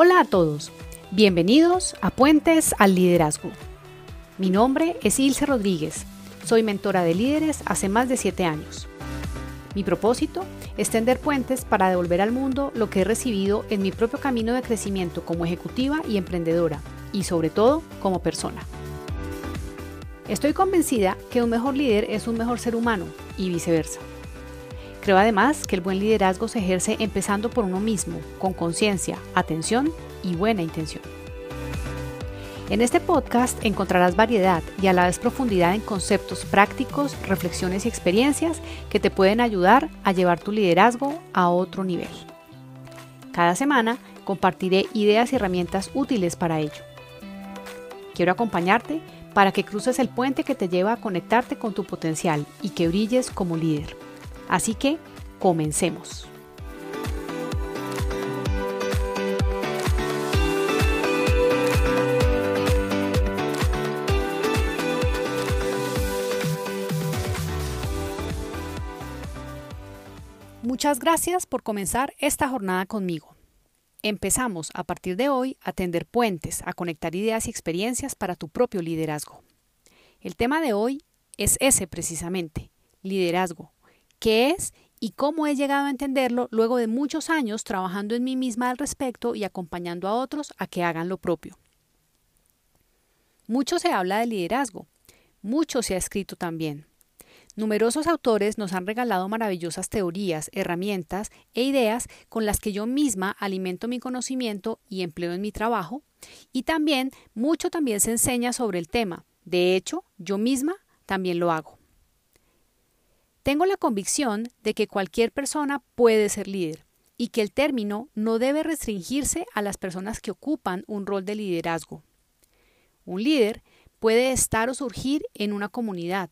Hola a todos, bienvenidos a Puentes al Liderazgo. Mi nombre es Ilse Rodríguez, soy mentora de líderes hace más de 7 años. Mi propósito es tender puentes para devolver al mundo lo que he recibido en mi propio camino de crecimiento como ejecutiva y emprendedora, y sobre todo como persona. Estoy convencida que un mejor líder es un mejor ser humano y viceversa. Creo además que el buen liderazgo se ejerce empezando por uno mismo, con conciencia, atención y buena intención. En este podcast encontrarás variedad y a la vez profundidad en conceptos prácticos, reflexiones y experiencias que te pueden ayudar a llevar tu liderazgo a otro nivel. Cada semana compartiré ideas y herramientas útiles para ello. Quiero acompañarte para que cruces el puente que te lleva a conectarte con tu potencial y que brilles como líder. Así que, comencemos. Muchas gracias por comenzar esta jornada conmigo. Empezamos a partir de hoy a tender puentes, a conectar ideas y experiencias para tu propio liderazgo. El tema de hoy es ese precisamente, liderazgo, qué es y cómo he llegado a entenderlo luego de muchos años trabajando en mí misma al respecto y acompañando a otros a que hagan lo propio. Mucho se habla de liderazgo, mucho se ha escrito también. Numerosos autores nos han regalado maravillosas teorías, herramientas e ideas con las que yo misma alimento mi conocimiento y empleo en mi trabajo, y también mucho también se enseña sobre el tema. De hecho, yo misma también lo hago. Tengo la convicción de que cualquier persona puede ser líder y que el término no debe restringirse a las personas que ocupan un rol de liderazgo. Un líder puede estar o surgir en una comunidad,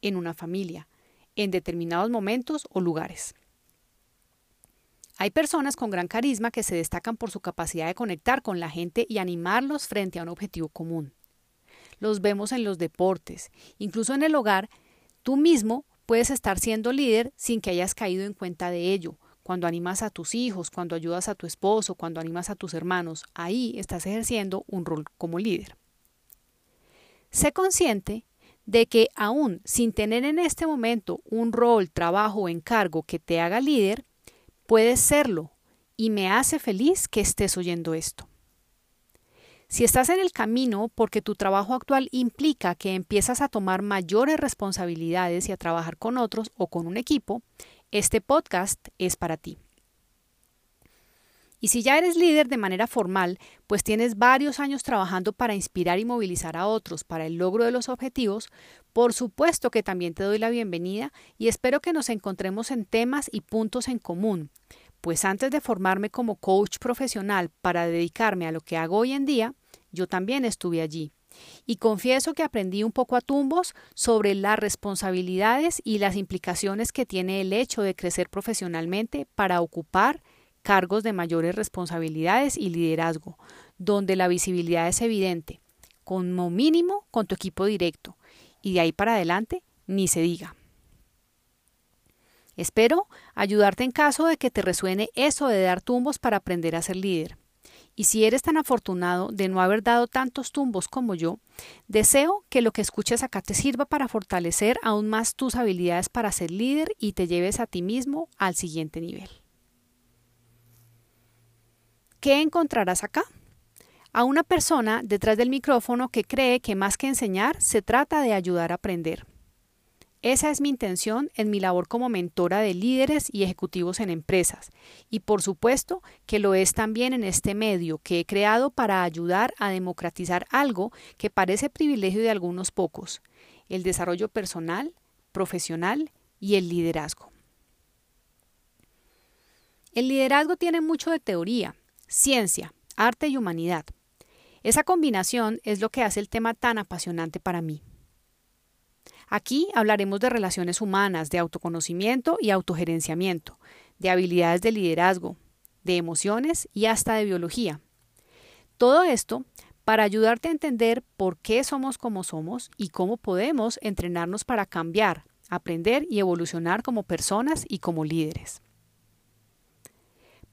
en una familia, en determinados momentos o lugares. Hay personas con gran carisma que se destacan por su capacidad de conectar con la gente y animarlos frente a un objetivo común. Los vemos en los deportes, incluso en el hogar, tú mismo Puedes estar siendo líder sin que hayas caído en cuenta de ello. Cuando animas a tus hijos, cuando ayudas a tu esposo, cuando animas a tus hermanos, ahí estás ejerciendo un rol como líder. Sé consciente de que aún sin tener en este momento un rol, trabajo o encargo que te haga líder, puedes serlo y me hace feliz que estés oyendo esto. Si estás en el camino porque tu trabajo actual implica que empiezas a tomar mayores responsabilidades y a trabajar con otros o con un equipo, este podcast es para ti. Y si ya eres líder de manera formal, pues tienes varios años trabajando para inspirar y movilizar a otros para el logro de los objetivos, por supuesto que también te doy la bienvenida y espero que nos encontremos en temas y puntos en común, pues antes de formarme como coach profesional para dedicarme a lo que hago hoy en día, yo también estuve allí. Y confieso que aprendí un poco a tumbos sobre las responsabilidades y las implicaciones que tiene el hecho de crecer profesionalmente para ocupar cargos de mayores responsabilidades y liderazgo, donde la visibilidad es evidente, como mínimo con tu equipo directo, y de ahí para adelante ni se diga. Espero ayudarte en caso de que te resuene eso de dar tumbos para aprender a ser líder. Y si eres tan afortunado de no haber dado tantos tumbos como yo, deseo que lo que escuches acá te sirva para fortalecer aún más tus habilidades para ser líder y te lleves a ti mismo al siguiente nivel. ¿Qué encontrarás acá? A una persona detrás del micrófono que cree que más que enseñar se trata de ayudar a aprender. Esa es mi intención en mi labor como mentora de líderes y ejecutivos en empresas. Y por supuesto que lo es también en este medio que he creado para ayudar a democratizar algo que parece privilegio de algunos pocos, el desarrollo personal, profesional y el liderazgo. El liderazgo tiene mucho de teoría, ciencia, arte y humanidad. Esa combinación es lo que hace el tema tan apasionante para mí. Aquí hablaremos de relaciones humanas, de autoconocimiento y autogerenciamiento, de habilidades de liderazgo, de emociones y hasta de biología. Todo esto para ayudarte a entender por qué somos como somos y cómo podemos entrenarnos para cambiar, aprender y evolucionar como personas y como líderes.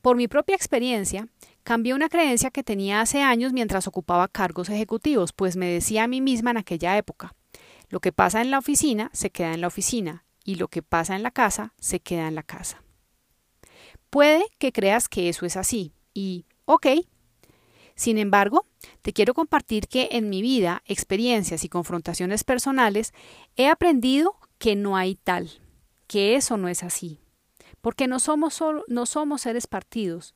Por mi propia experiencia, Cambié una creencia que tenía hace años mientras ocupaba cargos ejecutivos, pues me decía a mí misma en aquella época, lo que pasa en la oficina se queda en la oficina y lo que pasa en la casa se queda en la casa. Puede que creas que eso es así y, ok. Sin embargo, te quiero compartir que en mi vida, experiencias y confrontaciones personales, he aprendido que no hay tal, que eso no es así. Porque no somos, solo, no somos seres partidos.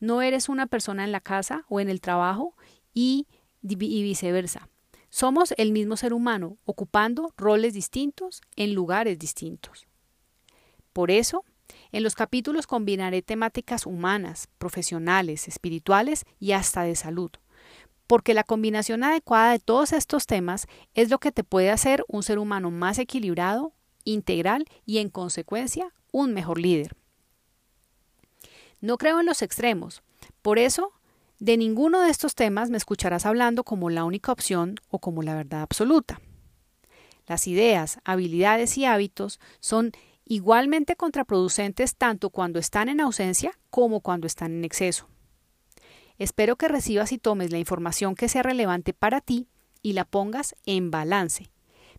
No eres una persona en la casa o en el trabajo y, y viceversa. Somos el mismo ser humano, ocupando roles distintos en lugares distintos. Por eso, en los capítulos combinaré temáticas humanas, profesionales, espirituales y hasta de salud, porque la combinación adecuada de todos estos temas es lo que te puede hacer un ser humano más equilibrado, integral y en consecuencia un mejor líder. No creo en los extremos, por eso de ninguno de estos temas me escucharás hablando como la única opción o como la verdad absoluta. Las ideas, habilidades y hábitos son igualmente contraproducentes tanto cuando están en ausencia como cuando están en exceso. Espero que recibas y tomes la información que sea relevante para ti y la pongas en balance,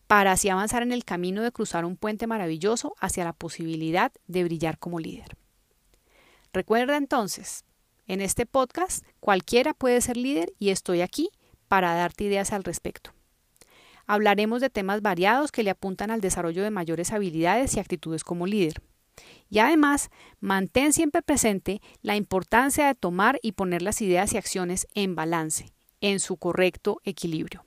para así avanzar en el camino de cruzar un puente maravilloso hacia la posibilidad de brillar como líder. Recuerda entonces, en este podcast cualquiera puede ser líder y estoy aquí para darte ideas al respecto. Hablaremos de temas variados que le apuntan al desarrollo de mayores habilidades y actitudes como líder. Y además, mantén siempre presente la importancia de tomar y poner las ideas y acciones en balance, en su correcto equilibrio.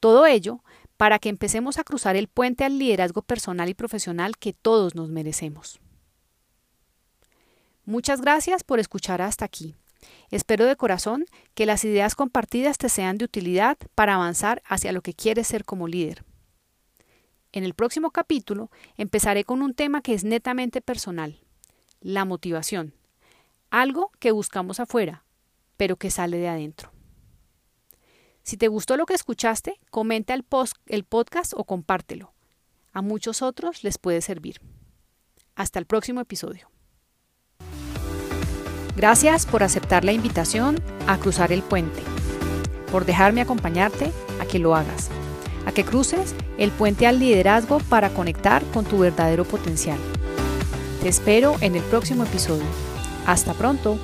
Todo ello para que empecemos a cruzar el puente al liderazgo personal y profesional que todos nos merecemos. Muchas gracias por escuchar hasta aquí. Espero de corazón que las ideas compartidas te sean de utilidad para avanzar hacia lo que quieres ser como líder. En el próximo capítulo empezaré con un tema que es netamente personal, la motivación, algo que buscamos afuera, pero que sale de adentro. Si te gustó lo que escuchaste, comenta el, post, el podcast o compártelo. A muchos otros les puede servir. Hasta el próximo episodio. Gracias por aceptar la invitación a cruzar el puente, por dejarme acompañarte a que lo hagas, a que cruces el puente al liderazgo para conectar con tu verdadero potencial. Te espero en el próximo episodio. Hasta pronto.